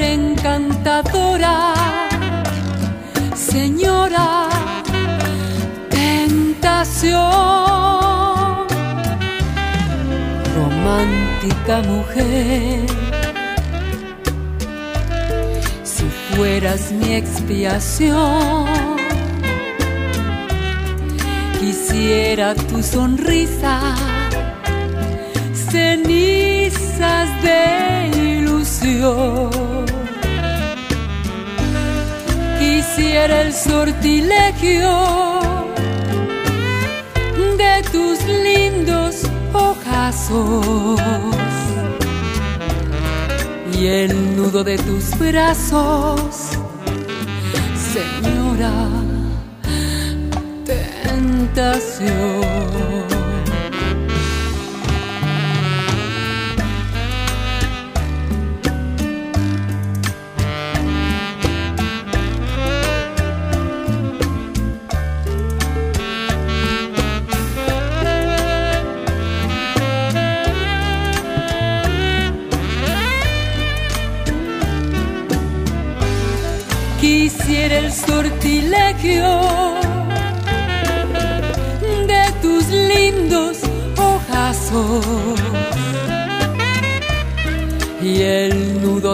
Encantadora. Señora, tentación, romántica mujer. Si fueras mi expiación, quisiera tu sonrisa, cenizas de ilusión el sortilegio de tus lindos ojazos y el nudo de tus brazos, señora, tentación.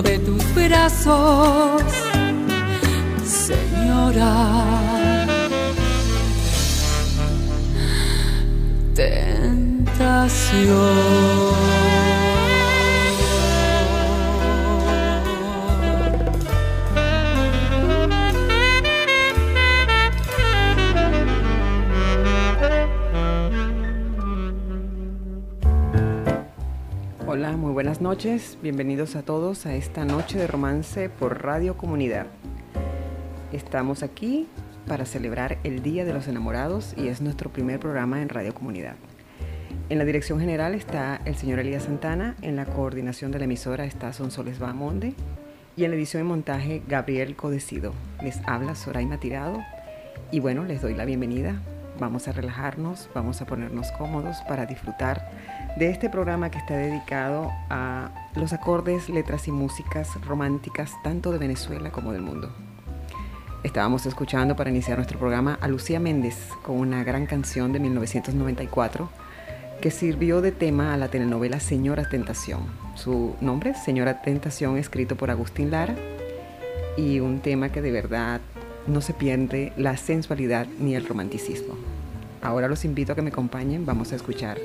De tus brazos, señora. Tentación. Buenas noches, bienvenidos a todos a esta noche de romance por Radio Comunidad. Estamos aquí para celebrar el Día de los Enamorados y es nuestro primer programa en Radio Comunidad. En la dirección general está el señor Elías Santana, en la coordinación de la emisora está Sonsoles Bamonde y en la edición y montaje Gabriel Codecido. Les habla Soraima Tirado y bueno, les doy la bienvenida. Vamos a relajarnos, vamos a ponernos cómodos para disfrutar de este programa que está dedicado a los acordes, letras y músicas románticas tanto de Venezuela como del mundo. Estábamos escuchando para iniciar nuestro programa a Lucía Méndez con una gran canción de 1994 que sirvió de tema a la telenovela Señora Tentación. Su nombre, Señora Tentación, escrito por Agustín Lara y un tema que de verdad no se pierde la sensualidad ni el romanticismo. Ahora los invito a que me acompañen, vamos a escuchar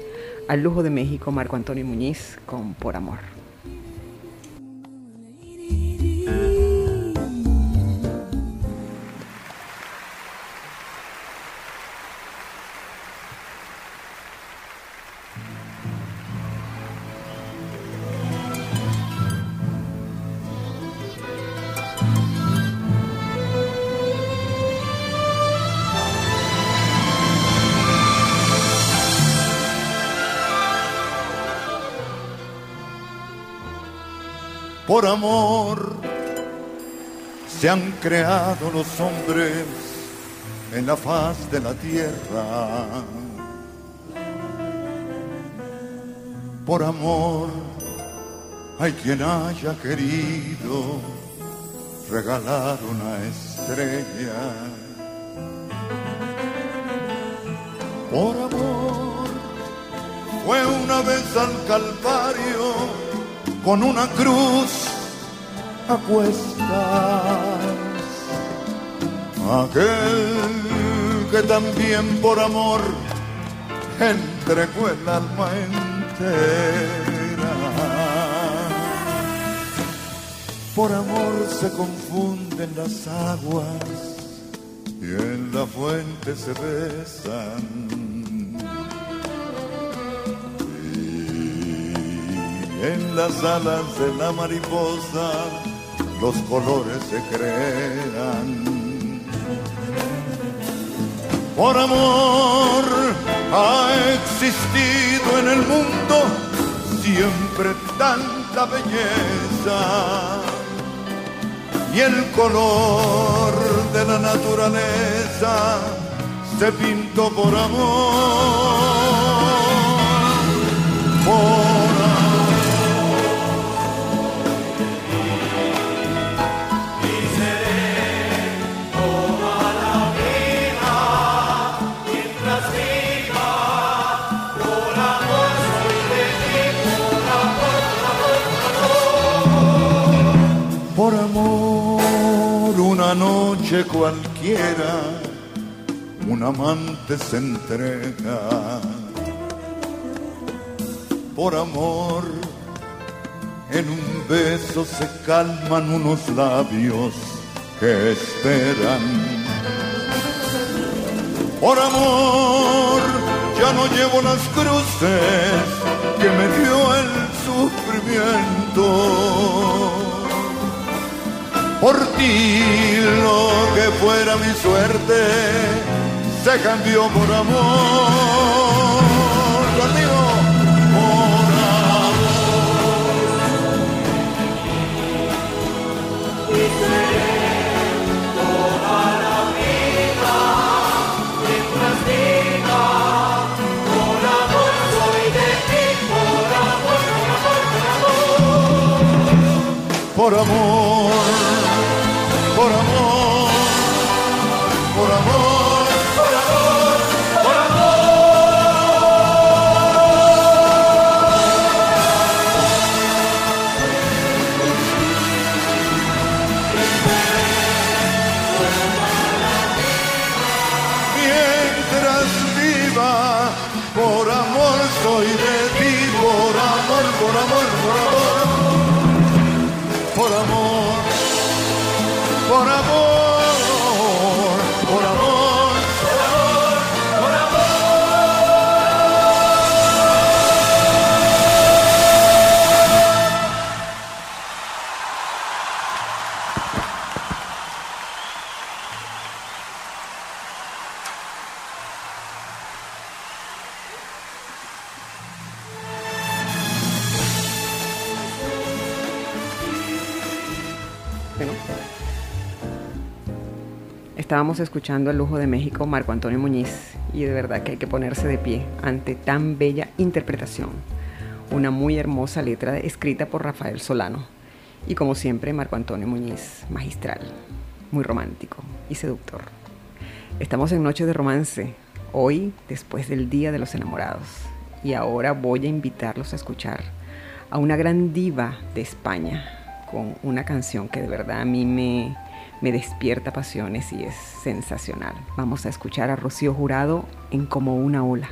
al lujo de México Marco Antonio Muñiz con Por Amor. Por amor se han creado los hombres en la faz de la tierra. Por amor hay quien haya querido regalar una estrella. Por amor fue una vez al Calvario con una cruz a cuestas. Aquel que también por amor entregó el alma entera. Por amor se confunden las aguas y en la fuente se besan. Y en las alas de la mariposa los colores se crean. Por amor ha existido en el mundo siempre tanta belleza y el color de la naturaleza se pintó por amor. Noche cualquiera, un amante se entrega. Por amor, en un beso se calman unos labios que esperan. Por amor, ya no llevo las cruces que me dio el sufrimiento por ti lo que fuera mi suerte se cambió por amor. Por amor. Y toda la vida mientras diga por amor soy de ti, por amor, por amor, por amor. por amor, estábamos escuchando el lujo de México, Marco Antonio Muñiz, y de verdad que hay que ponerse de pie ante tan bella interpretación. Una muy hermosa letra escrita por Rafael Solano. Y como siempre, Marco Antonio Muñiz, magistral, muy romántico y seductor. Estamos en Noche de Romance, hoy después del Día de los Enamorados. Y ahora voy a invitarlos a escuchar a una gran diva de España con una canción que de verdad a mí me, me despierta pasiones y es sensacional. Vamos a escuchar a Rocío Jurado en Como una ola.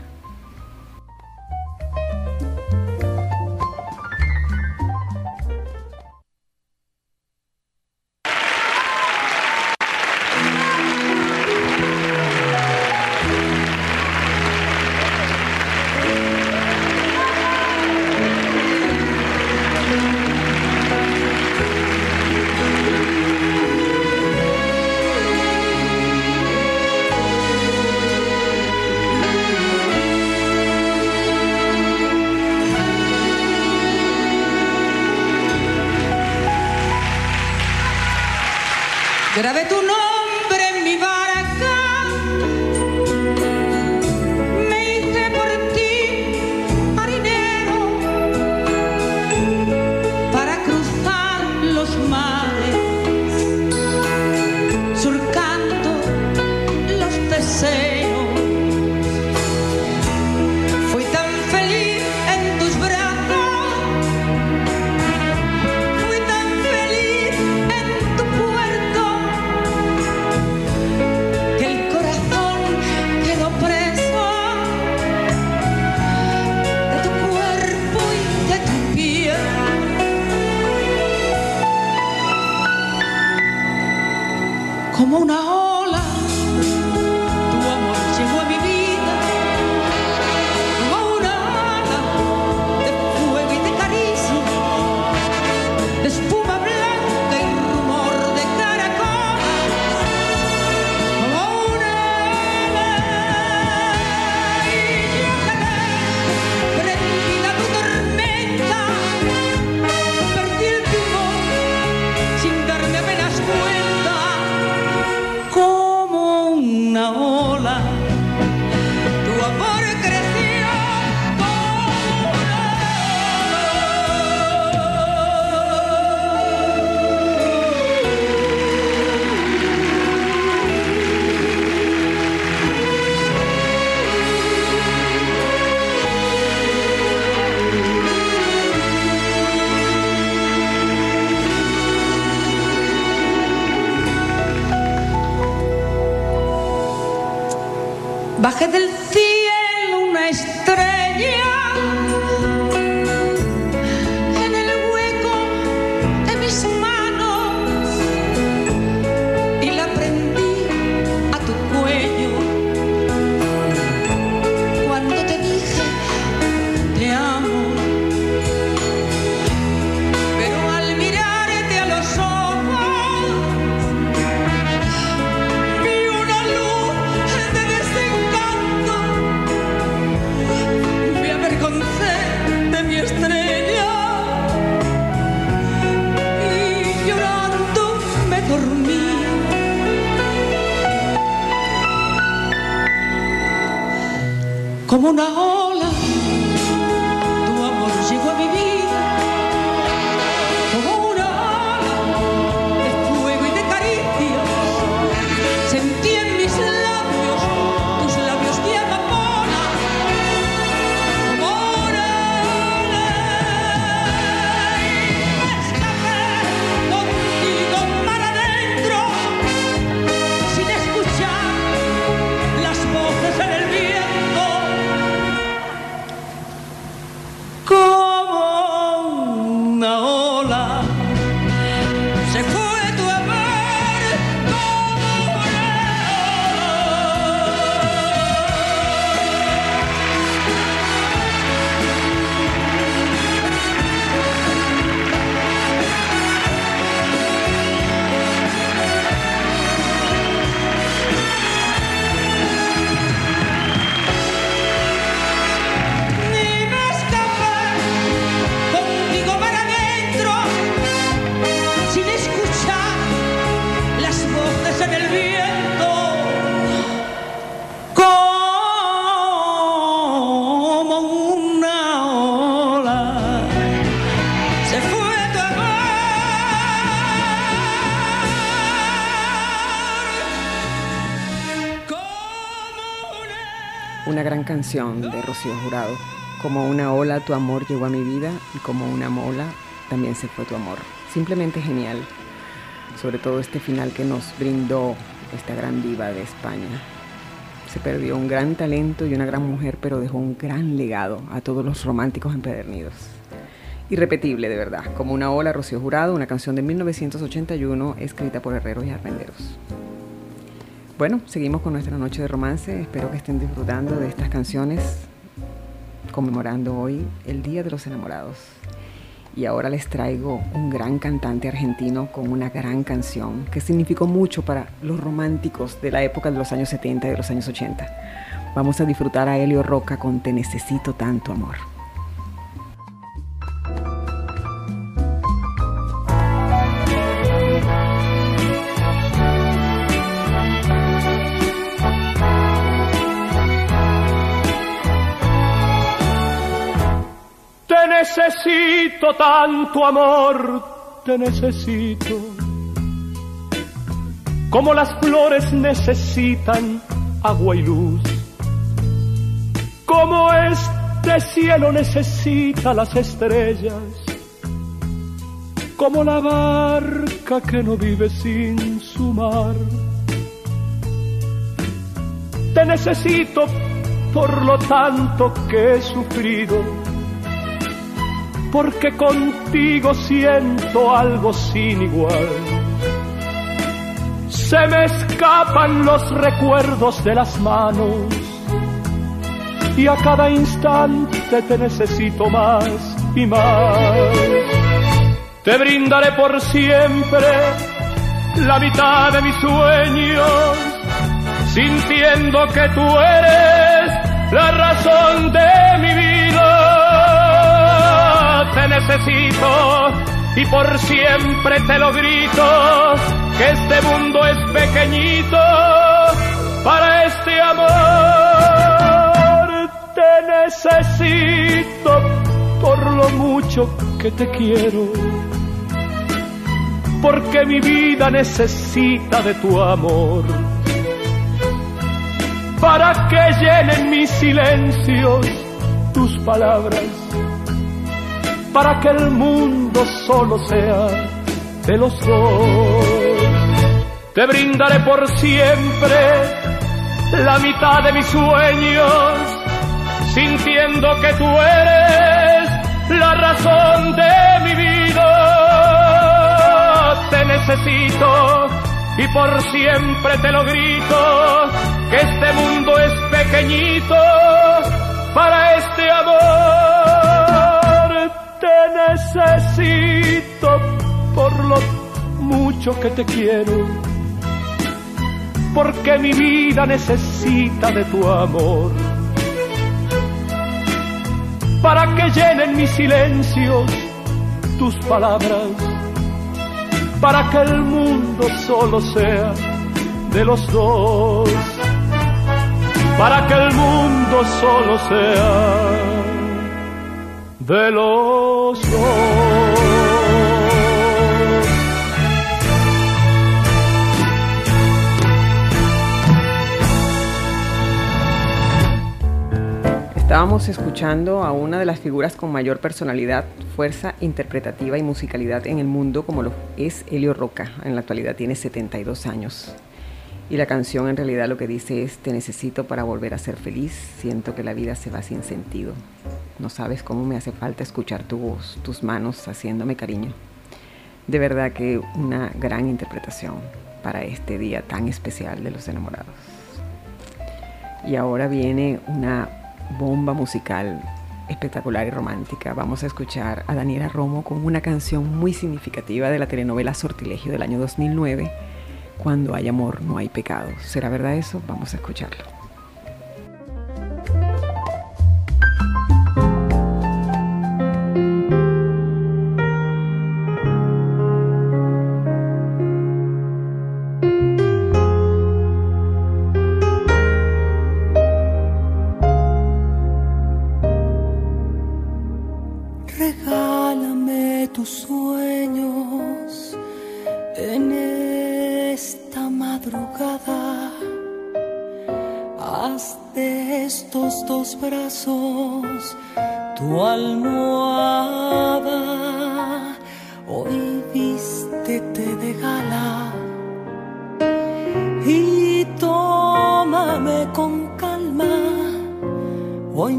Como una Bájate del ola. Tu amor llegó a mi vida canción de Rocío Jurado. Como una ola tu amor llegó a mi vida y como una mola también se fue tu amor. Simplemente genial. Sobre todo este final que nos brindó esta gran diva de España. Se perdió un gran talento y una gran mujer, pero dejó un gran legado a todos los románticos empedernidos. Irrepetible, de verdad. Como una ola, Rocío Jurado, una canción de 1981 escrita por herreros y arrenderos. Bueno, seguimos con nuestra noche de romance. Espero que estén disfrutando de estas canciones conmemorando hoy el Día de los Enamorados. Y ahora les traigo un gran cantante argentino con una gran canción que significó mucho para los románticos de la época de los años 70 y de los años 80. Vamos a disfrutar a Helio Roca con Te necesito tanto amor. Tanto amor, te necesito. Como las flores necesitan agua y luz. Como este cielo necesita las estrellas. Como la barca que no vive sin su mar. Te necesito por lo tanto que he sufrido, porque contigo siento algo sin igual. Se me escapan los recuerdos de las manos y a cada instante te necesito más y más. Te brindaré por siempre la mitad de mis sueños, sintiendo que tú eres la razón de mi vida. Necesito y por siempre te lo grito, que este mundo es pequeñito para este amor. Te necesito por lo mucho que te quiero, porque mi vida necesita de tu amor para que llenen mis silencios tus palabras, para que el mundo solo sea de los dos. Te brindaré por siempre la mitad de mis sueños, sintiendo que tú eres la razón de mi vida. Te necesito y por siempre te lo grito que este mundo es pequeñito para este amor. Te necesito por lo mucho que te quiero, porque mi vida necesita de tu amor. Para que llenen mis silencios tus palabras, para que el mundo solo sea de los dos. Para que el mundo solo sea de. Estábamos escuchando a una de las figuras con mayor personalidad, fuerza interpretativa y musicalidad en el mundo, como lo es Helio Roca. En la actualidad tiene 72 años. Y la canción en realidad lo que dice es, te necesito para volver a ser feliz, siento que la vida se va sin sentido. No sabes cómo me hace falta escuchar tu voz, tus manos haciéndome cariño. De verdad que una gran interpretación para este día tan especial de los enamorados. Y ahora viene una bomba musical espectacular y romántica. Vamos a escuchar a Daniela Romo con una canción muy significativa de la telenovela Sortilegio del año 2009 cuando hay amor no hay pecado. ¿Será verdad eso? Vamos a escucharlo.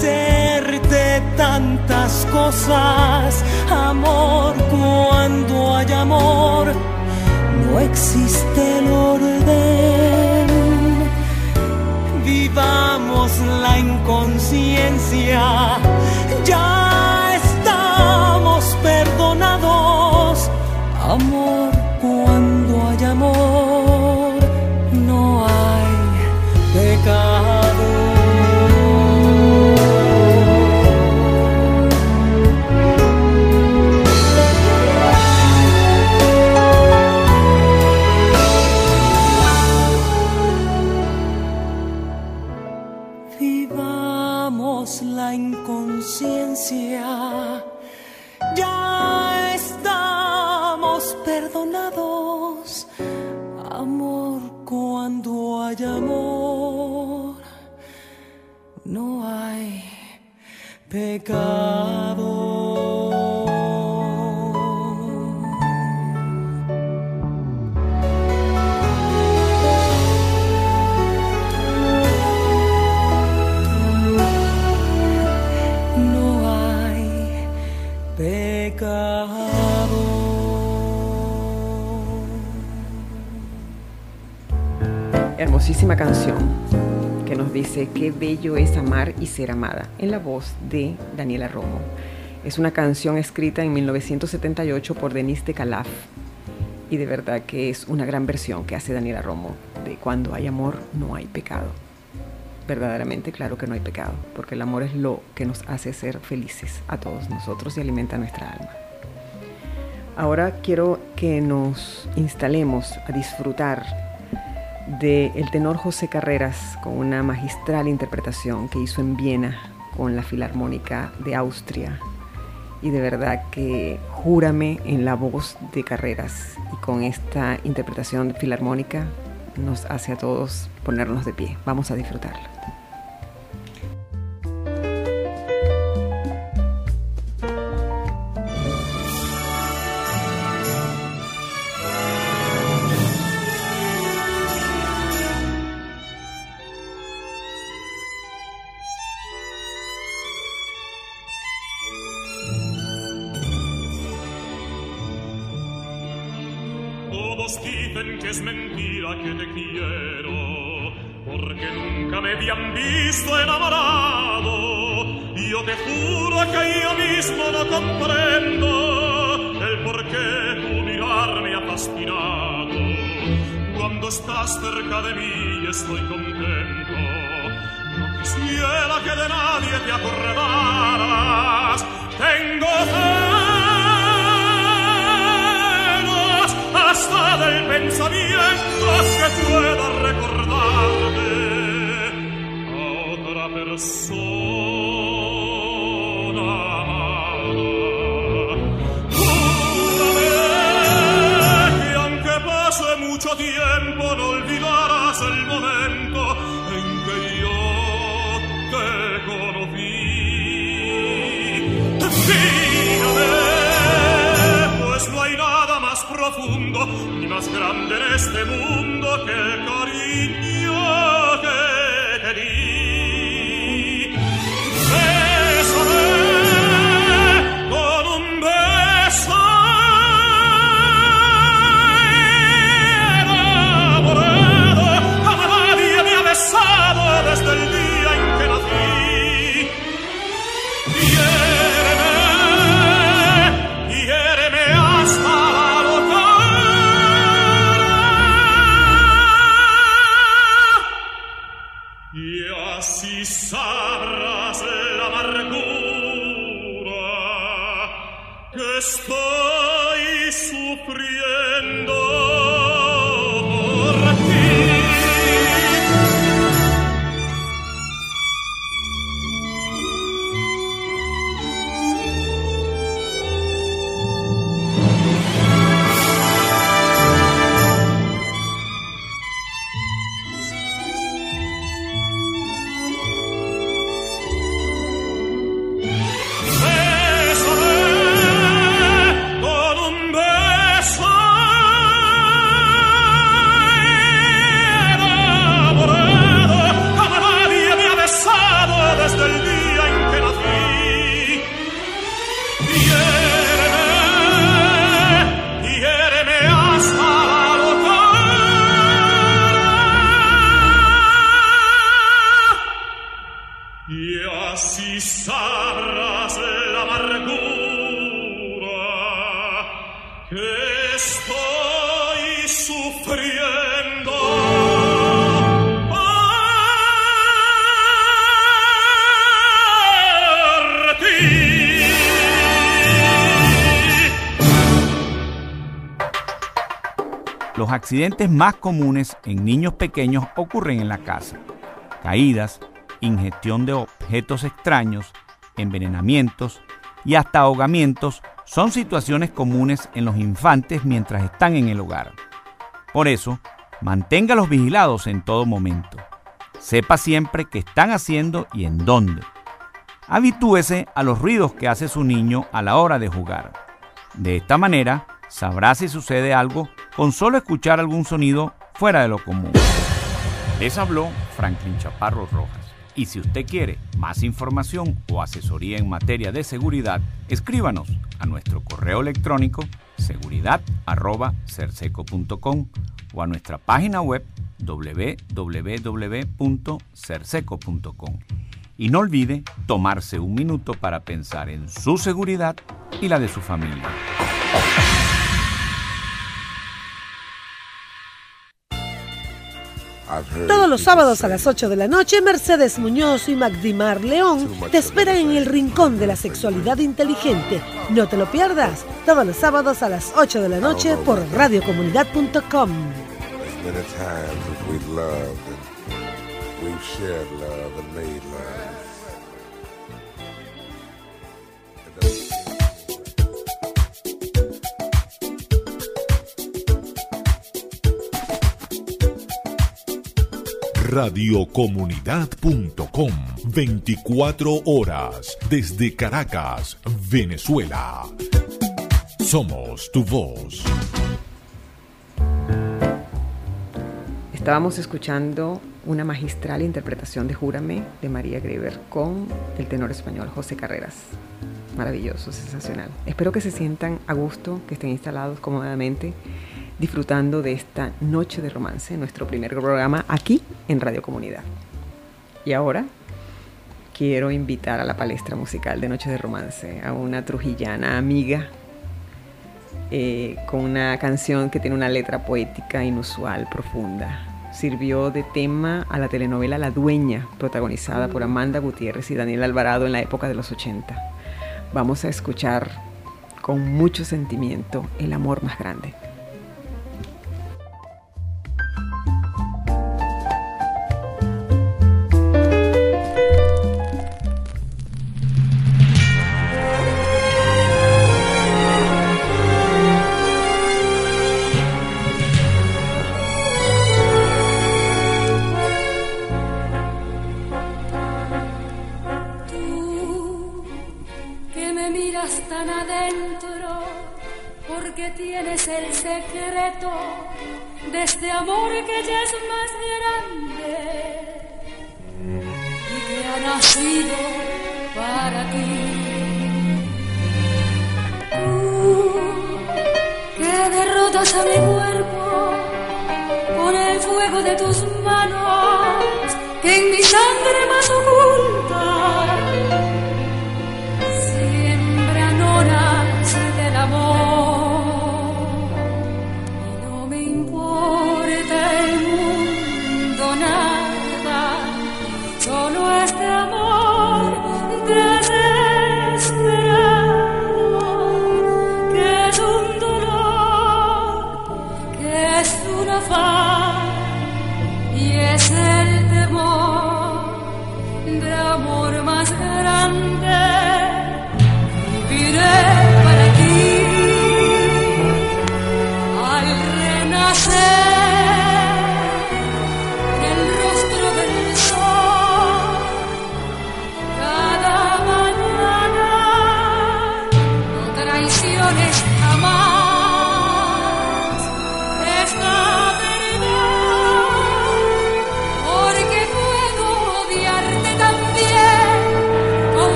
Permíteme adorarte y hacer tantas cosas. Amor, cuando hay amor, no existe el orden. Vivamos la inconsciencia, ya estamos perdonados. Amor, Hermosísima canción que nos dice qué bello es amar y ser amada, en la voz de Daniela Romo. Es una canción escrita en 1978 por Denise de Calaf y de verdad que es una gran versión que hace Daniela Romo de cuando hay amor no hay pecado. Verdaderamente claro que no hay pecado, porque el amor es lo que nos hace ser felices a todos nosotros y alimenta nuestra alma. Ahora quiero que nos instalemos a disfrutar del el tenor José Carreras con una magistral interpretación que hizo en Viena con la Filarmónica de Austria. Y de verdad que júrame en la voz de Carreras y con esta interpretación filarmónica nos hace a todos ponernos de pie. Vamos a disfrutarla. Los accidentes más comunes en niños pequeños ocurren en la casa. Caídas, ingestión de objetos extraños, envenenamientos y hasta ahogamientos son situaciones comunes en los infantes mientras están en el hogar. Por eso, manténgalos vigilados en todo momento. Sepa siempre qué están haciendo y en dónde. Habitúese a los ruidos que hace su niño a la hora de jugar. De esta manera, sabrá si sucede algo con solo escuchar algún sonido fuera de lo común. Les habló Franklin Chaparro Rojas. Y si usted quiere más información o asesoría en materia de seguridad, escríbanos a nuestro correo electrónico seguridad.cerseco.com o a nuestra página web www.cerseco.com. Y no olvide tomarse un minuto para pensar en su seguridad y la de su familia. Todos los sábados a las 8 de la noche, Mercedes Muñoz y Magdimar León te esperan en el Rincón de la Sexualidad Inteligente. No te lo pierdas, todos los sábados a las 8 de la noche por radiocomunidad.com. radiocomunidad.com 24 horas desde Caracas, Venezuela. Somos tu voz. Estábamos escuchando una magistral interpretación de Júrame de María Greber con el tenor español José Carreras. Maravilloso, sensacional. Espero que se sientan a gusto, que estén instalados cómodamente disfrutando de esta noche de romance, nuestro primer programa aquí en Radio Comunidad. Y ahora quiero invitar a la palestra musical de Noche de Romance a una trujillana amiga eh, con una canción que tiene una letra poética inusual, profunda. Sirvió de tema a la telenovela La Dueña, protagonizada por Amanda Gutiérrez y Daniel Alvarado en la época de los 80. Vamos a escuchar con mucho sentimiento El amor más grande.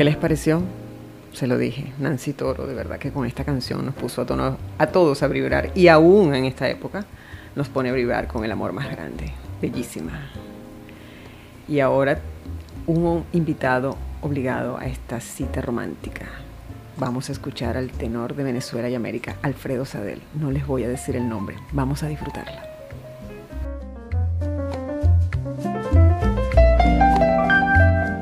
¿Qué les pareció? Se lo dije, Nancy Toro, de verdad que con esta canción nos puso a, todos a vibrar y aún en esta época nos pone a vibrar con el amor más grande. Bellísima. Y ahora un invitado obligado a esta cita romántica. Vamos a escuchar al tenor de Venezuela y América, Alfredo Sadel. No les voy a decir el nombre, vamos a disfrutarla.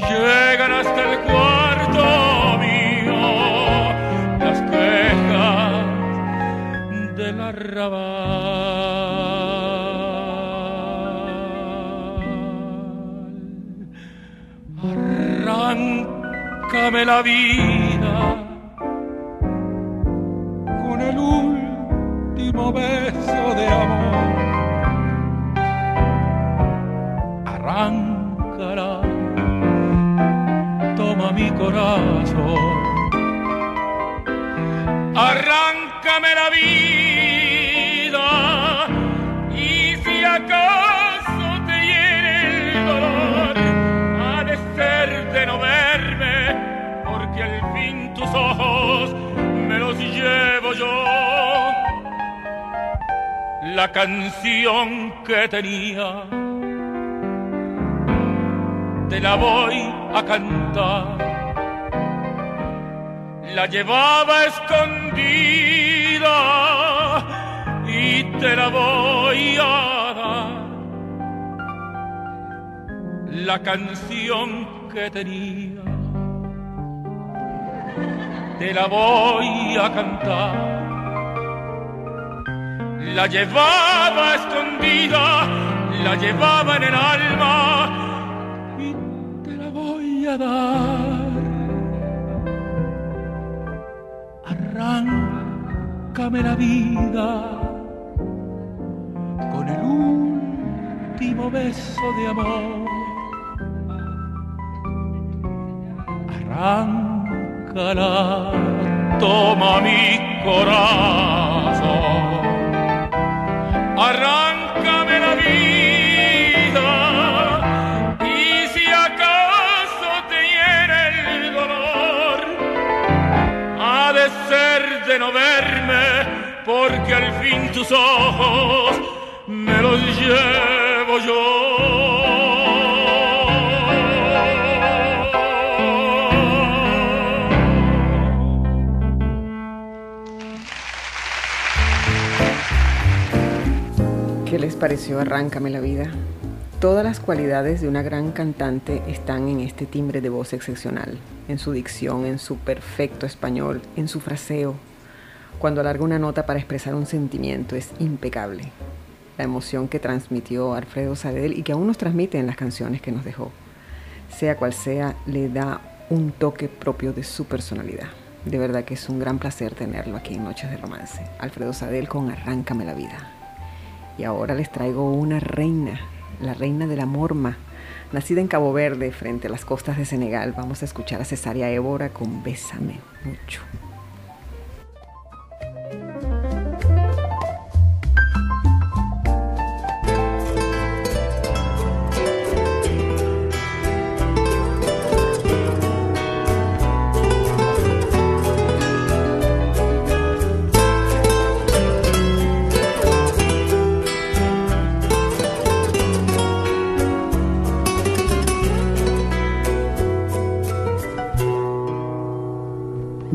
llegan hasta el cuarto mío las quejas del arrabal. Arráncame la vida con el último beso de amor. Arráncala mi corazón. Arráncame la vida y si acaso te hiere el dolor, ha de ser de no verme, porque al fin tus ojos me los llevo yo. La canción que tenía te la voy a cantar. La llevaba escondida y te la voy a dar. La canción que tenía te la voy a cantar. La llevaba escondida, la llevaba en el alma a dar. Arráncame la vida con el último beso de amor. Arráncala, toma mi corazón. Arráncame la vida porque al fin tus ojos me los llevo yo. ¿Qué les pareció Arráncame la vida? Todas las cualidades de una gran cantante están en este timbre de voz excepcional, en su dicción, en su perfecto español, en su fraseo. Cuando alarga una nota para expresar un sentimiento es impecable. La emoción que transmitió Alfredo Sadel y que aún nos transmite en las canciones que nos dejó, sea cual sea, le da un toque propio de su personalidad. De verdad que es un gran placer tenerlo aquí en Noches de Romance. Alfredo Sadel con Arráncame la vida. Y ahora les traigo una reina, la reina de la morma, nacida en Cabo Verde, frente a las costas de Senegal. Vamos a escuchar a Cesárea Évora con Bésame mucho.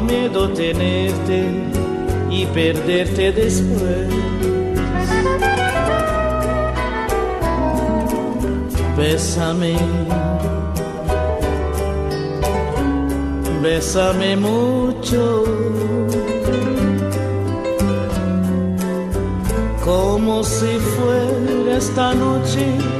Miedo tenerte y perderte después. Bésame, bésame mucho. Como si fuera esta noche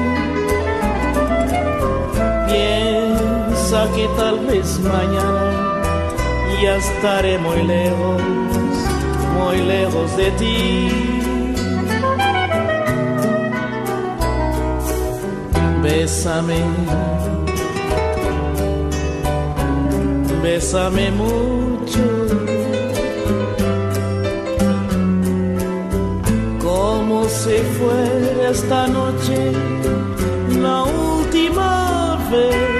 Que tal vez mañana ya estaré muy lejos, muy lejos de ti. Bésame, bésame mucho. Como si fuera esta noche la última vez.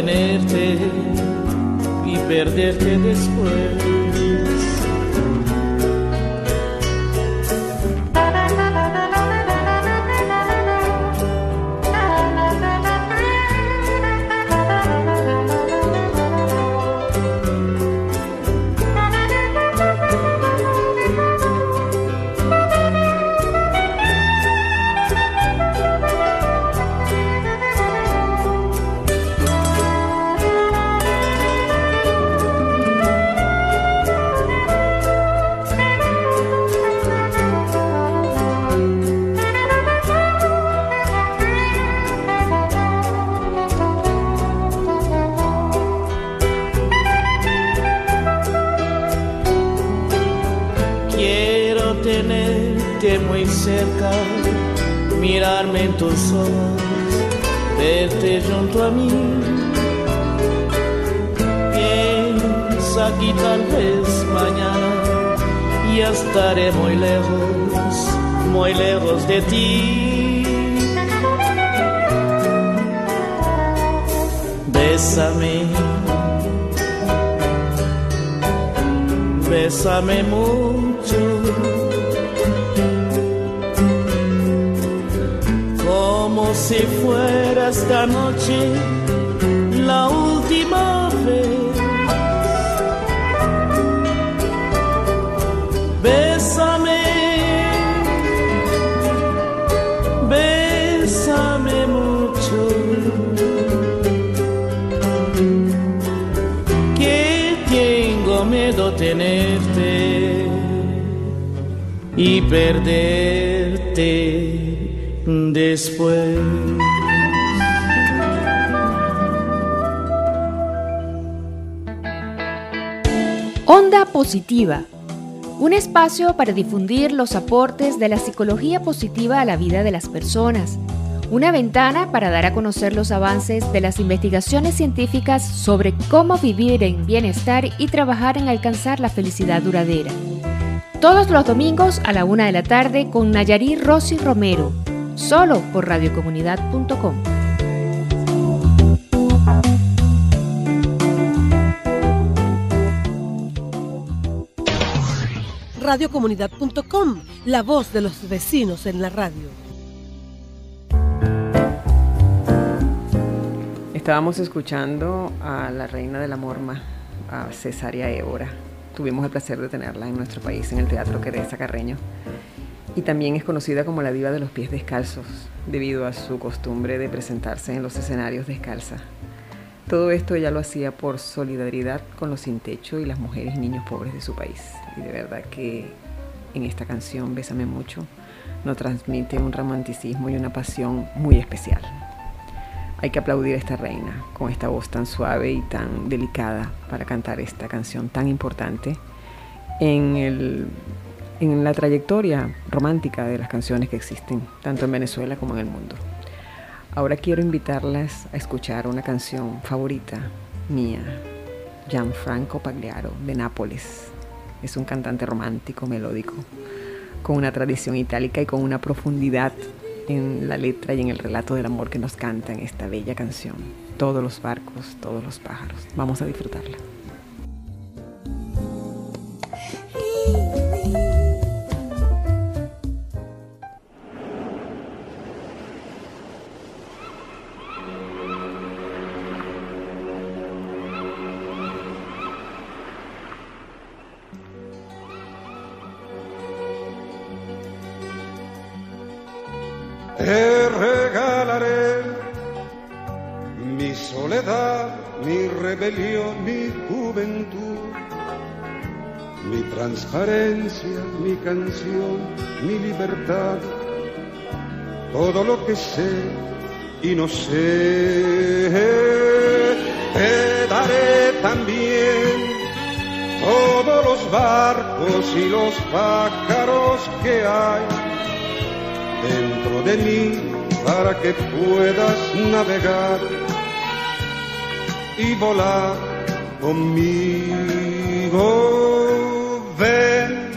Tenerte y perderte después. Onda Positiva, un espacio para difundir los aportes de la psicología positiva a la vida de las personas, una ventana para dar a conocer los avances de las investigaciones científicas sobre cómo vivir en bienestar y trabajar en alcanzar la felicidad duradera. Todos los domingos a la una de la tarde con Nayarí Rossi Romero, solo por radiocomunidad.com. radiocomunidad.com, la voz de los vecinos en la radio. Estábamos escuchando a la reina de la morma, a Cesaria Évora. Tuvimos el placer de tenerla en nuestro país, en el Teatro Queresa Carreño. Y también es conocida como la diva de los pies descalzos, debido a su costumbre de presentarse en los escenarios descalza. Todo esto ella lo hacía por solidaridad con los sin techo y las mujeres y niños pobres de su país. Y de verdad que en esta canción, Bésame mucho, nos transmite un romanticismo y una pasión muy especial. Hay que aplaudir a esta reina con esta voz tan suave y tan delicada para cantar esta canción tan importante en, la trayectoria romántica de las canciones que existen, tanto en Venezuela como en el mundo. Ahora quiero invitarlas a escuchar una canción favorita mía, Gianfranco Pagliaro, de Nápoles. Es un cantante romántico, melódico, con una tradición itálica y con una profundidad en la letra y en el relato del amor que nos canta en esta bella canción. Todos los barcos, todos los pájaros. Vamos a disfrutarla. Mi juventud, mi transparencia, mi canción, mi libertad, todo lo que sé y no sé. Te daré también todos los barcos y los pájaros que hay dentro de mí para que puedas navegar y volar conmigo. Ven,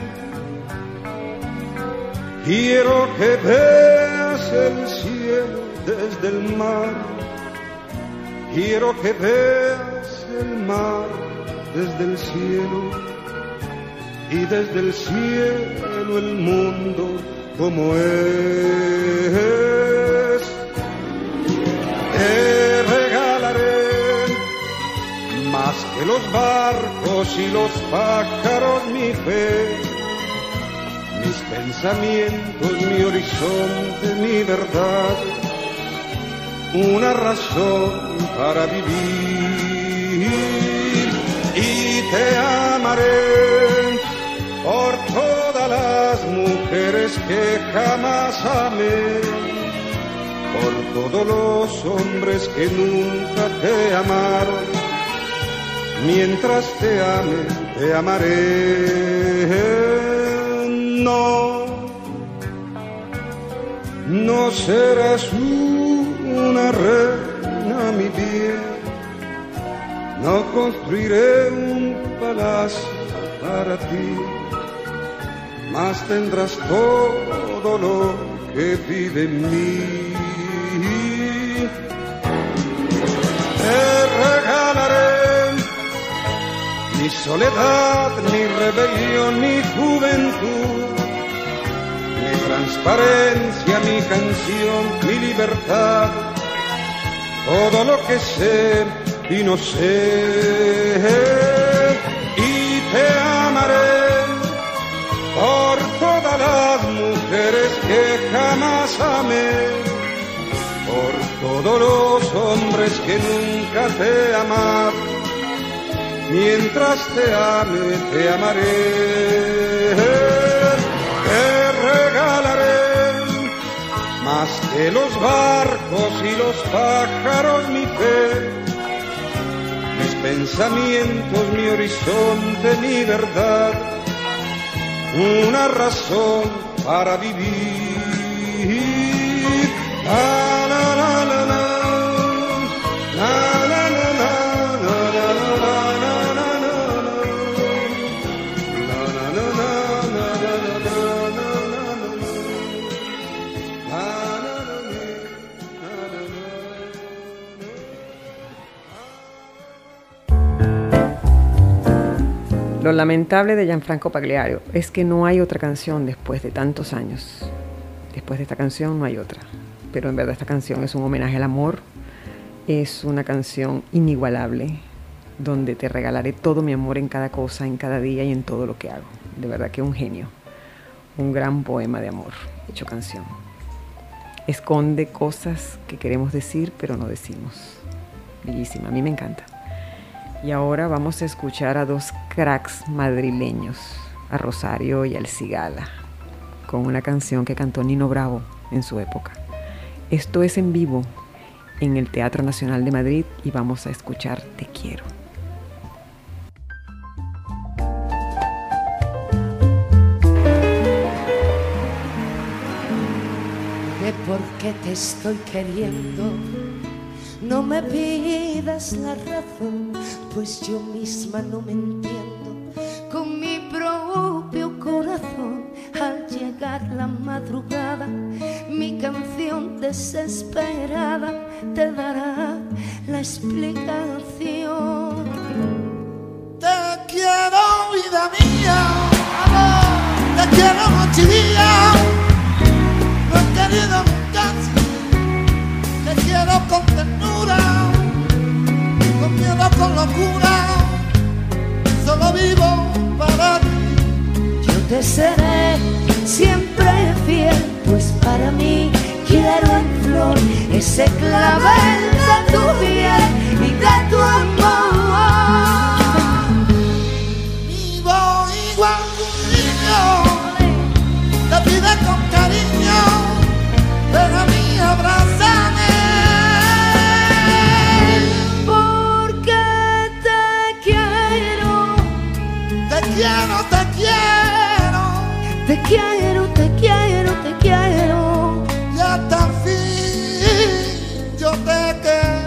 quiero que veas el cielo desde el mar, quiero que veas el mar desde el cielo y desde el cielo el mundo como es. Los barcos y los pájaros mi fe, mis pensamientos, mi horizonte, mi verdad, una razón para vivir. Y te amaré por todas las mujeres que jamás amé, por todos los hombres que nunca te amaron. Mientras te ame, te amaré. No, no serás una reina, mi bien. No construiré un palacio para ti más tendrás todo lo que vive en mí. Te mi soledad, mi rebelión, mi juventud, mi transparencia, mi canción, mi libertad, todo lo que sé y no sé. Y te amaré por todas las mujeres que jamás amé, por todos los hombres que nunca te amaron, mientras te ame te amaré, te regalaré más que los barcos y los pájaros mi fe, mis pensamientos, mi horizonte, mi verdad. Una razón para vivir. Lo lamentable de Gianfranco Pagliaro es que no hay otra canción después de tantos años. Después de esta canción no hay otra. Pero en verdad esta canción es un homenaje al amor. Es una canción inigualable donde te regalaré todo mi amor en cada cosa, en cada día y en todo lo que hago. De verdad que un genio. Un gran poema de amor hecho canción. Esconde cosas que queremos decir pero no decimos. bellísima, a mí me encanta. Y ahora vamos a escuchar a dos cracks madrileños, a Rosario y al Cigala, con una canción que cantó Nino Bravo en su época. Esto es en vivo en el Teatro Nacional de Madrid y vamos a escuchar Te quiero. de por qué te estoy queriendo. No me pidas la razón, pues yo misma no me entiendo. Con mi propio corazón, al llegar la madrugada, mi canción desesperada te dará la explicación. Te quiero, vida mía, te quiero día. No he querido casi, te quiero con ternura, con miedo, con locura. Solo vivo para ti. Yo te seré siempre fiel, pues para mí quiero en flor ese clavel de tu piel y de tu amor. Quiero, te quiero, te quiero, te quiero, te quiero. y hasta el fin yo te querré.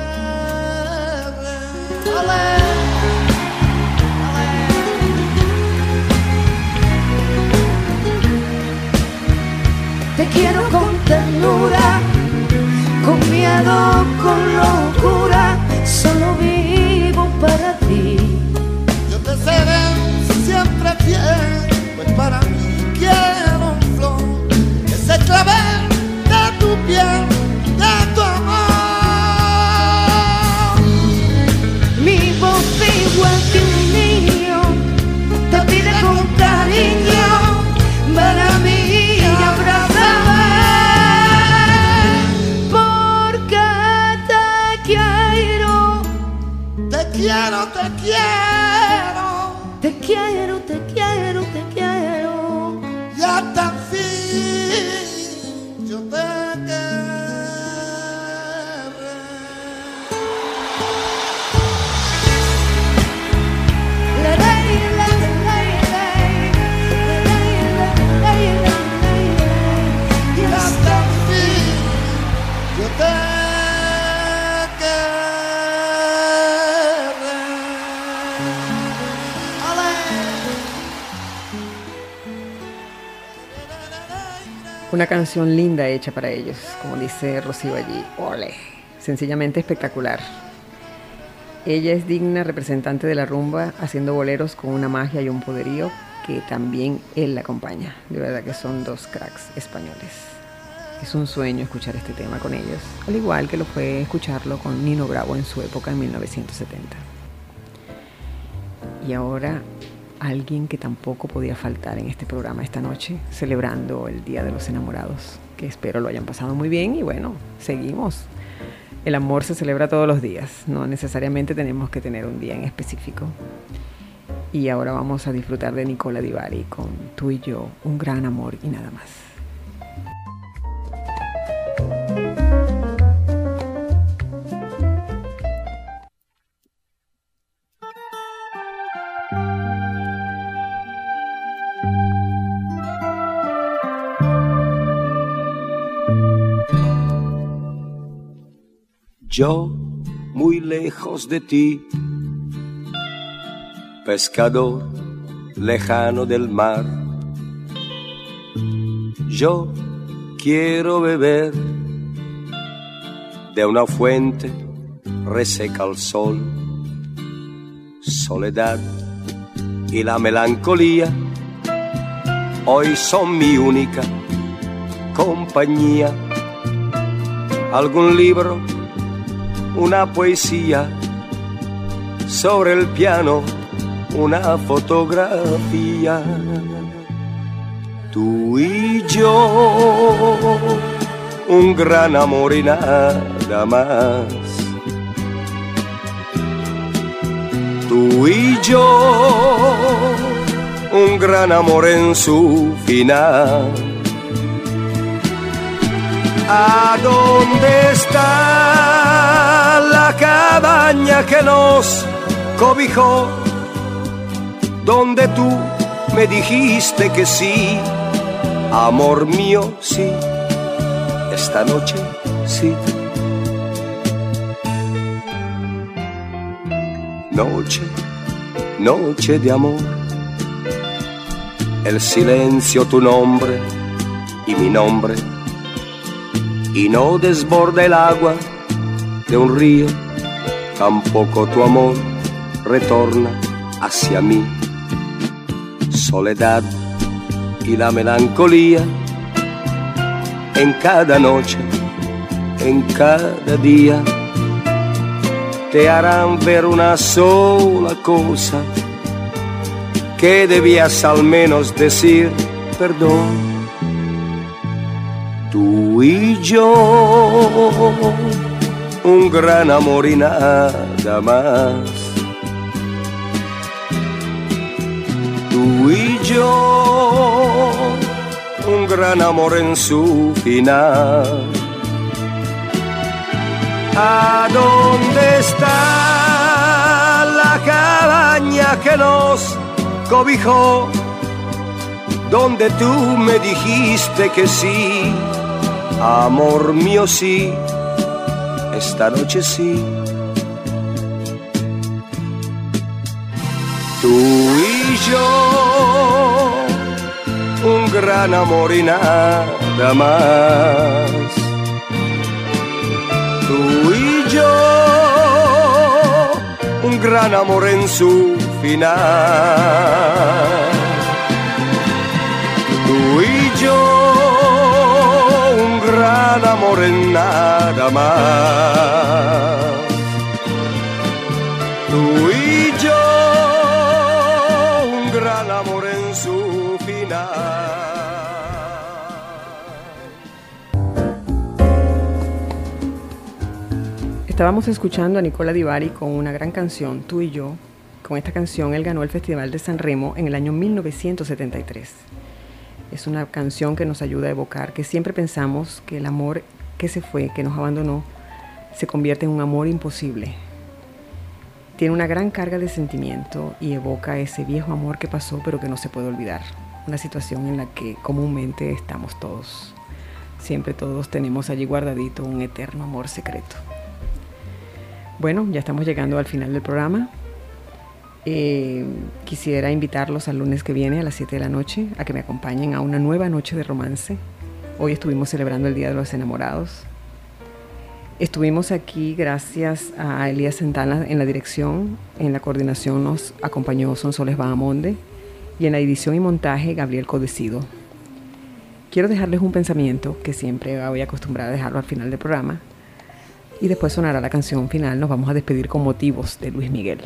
Te quiero con ternura, con miedo, con locura, Una canción linda hecha para ellos, como dice Rocío allí. Ole, sencillamente espectacular. Ella es digna representante de la rumba, haciendo boleros con una magia y un poderío que también él la acompaña. De verdad que son dos cracks españoles. Es un sueño escuchar este tema con ellos, al igual que lo fue escucharlo con Nino Bravo en su época en 1970. Y ahora alguien que tampoco podía faltar en este programa esta noche, celebrando el Día de los Enamorados, que espero lo hayan pasado muy bien y bueno, seguimos. El amor se celebra todos los días, no necesariamente tenemos que tener un día en específico. Y ahora vamos a disfrutar de Nicola Di Bari con Tú y yo, un gran amor y nada más. Yo, muy lejos de ti, pescador lejano del mar, yo quiero beber de una fuente reseca al sol, soledad y la melancolía hoy son mi única compañía. Algún libro una poesía, sobre el piano una fotografía. Tú y yo, un gran amor y nada más. tú y yo, un gran amor en su final. ¿A dónde está la cabaña que nos cobijó? Donde tú me dijiste que sí, amor mío, sí, esta noche sí. Noche, noche de amor, el silencio tu nombre y mi nombre, y no desborda el agua de un río, tampoco tu amor retorna hacia mí. Soledad y la melancolía en cada noche, en cada día, te harán ver una sola cosa que debías al menos decir perdón. Tú y yo, un gran amor y nada más. Tú y yo, un gran amor en su final. ¿A dónde está la cabaña que nos cobijó? Donde tú me dijiste que sí, amor mío sí, esta noche sí. Tú y yo, un gran amor y nada más. Tú y yo, un gran amor en su final. Tú y yo, nada más. Tú y yo, un gran amor en su final. Estábamos escuchando a Nicola Divari con una gran canción, Tú y yo. Con esta canción él ganó el Festival de San Remo en el año 1973. Es una canción que nos ayuda a evocar que siempre pensamos que el amor que se fue, que nos abandonó, se convierte en un amor imposible. Tiene una gran carga de sentimiento y evoca ese viejo amor que pasó pero que no se puede olvidar. Una situación en la que comúnmente estamos todos. Siempre todos tenemos allí guardadito un eterno amor secreto. Bueno, ya estamos llegando al final del programa. Eh, quisiera invitarlos al lunes que viene a las 7 de la noche a que me acompañen a una nueva noche de romance. Hoy estuvimos celebrando el Día de los Enamorados. Estuvimos aquí gracias a Elías Santana en la dirección, en la coordinación nos acompañó Sonsoles Bahamonde y en la edición y montaje Gabriel Codecido. Quiero dejarles un pensamiento que siempre voy acostumbrada a dejarlo al final del programa y después sonará la canción final. Nos vamos a despedir con motivos de Luis Miguel.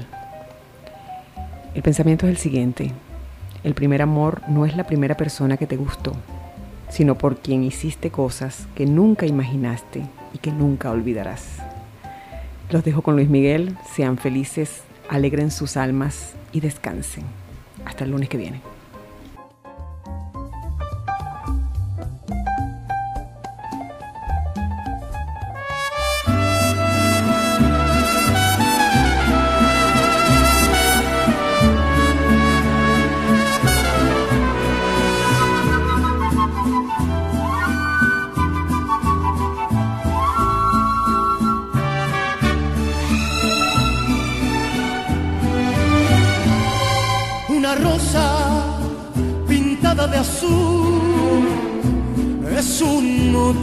El pensamiento es el siguiente. El primer amor no es la primera persona que te gustó, sino por quien hiciste cosas que nunca imaginaste y que nunca olvidarás. Los dejo con Luis Miguel. Sean felices, alegren sus almas y descansen. Hasta el lunes que viene.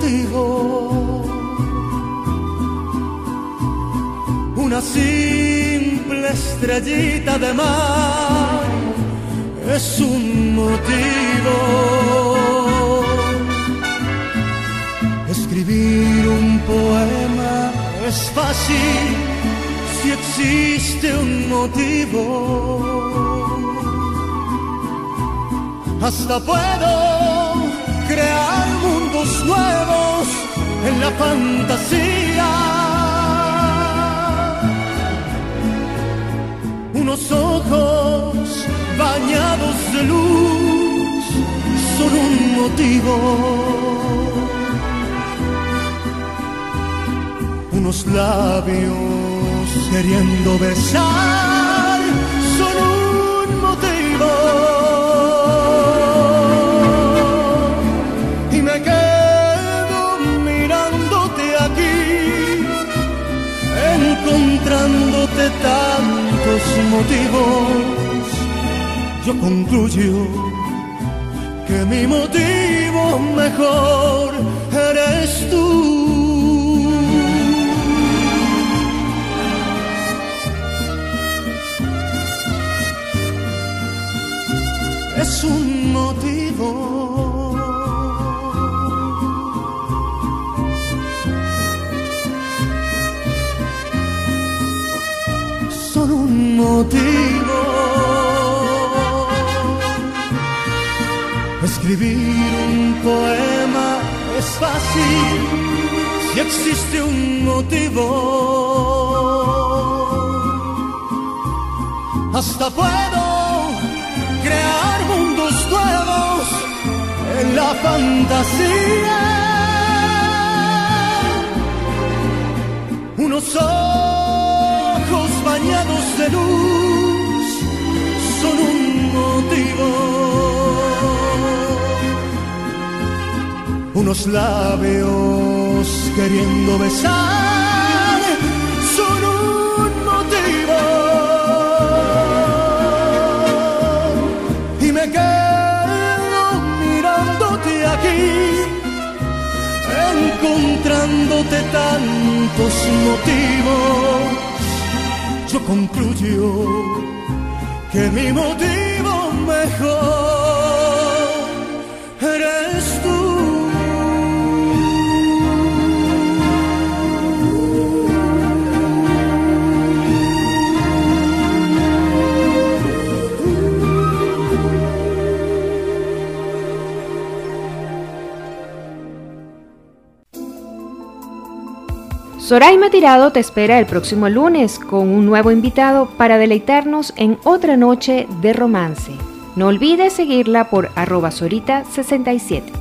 Motivo. Una simple estrellita de mar es un motivo. Escribir un poema es fácil si existe un motivo. Hasta puedo crear mundos nuevos en la fantasía. Unos ojos bañados de luz son un motivo. Unos labios queriendo besar tantos motivos. Yo concluyo que mi motivo mejor eres tú. Motivo. Escribir un poema es fácil si existe un motivo. Hasta puedo crear mundos nuevos en la fantasía. Unos ojos bañados de luz Unos labios queriendo besar son un motivo. Y me quedo mirándote aquí, encontrándote tantos motivos. Yo concluyo que mi motivo mejor Soraima Tirado te espera el próximo lunes con un nuevo invitado para deleitarnos en otra noche de romance. No olvides seguirla por arroba sorita67.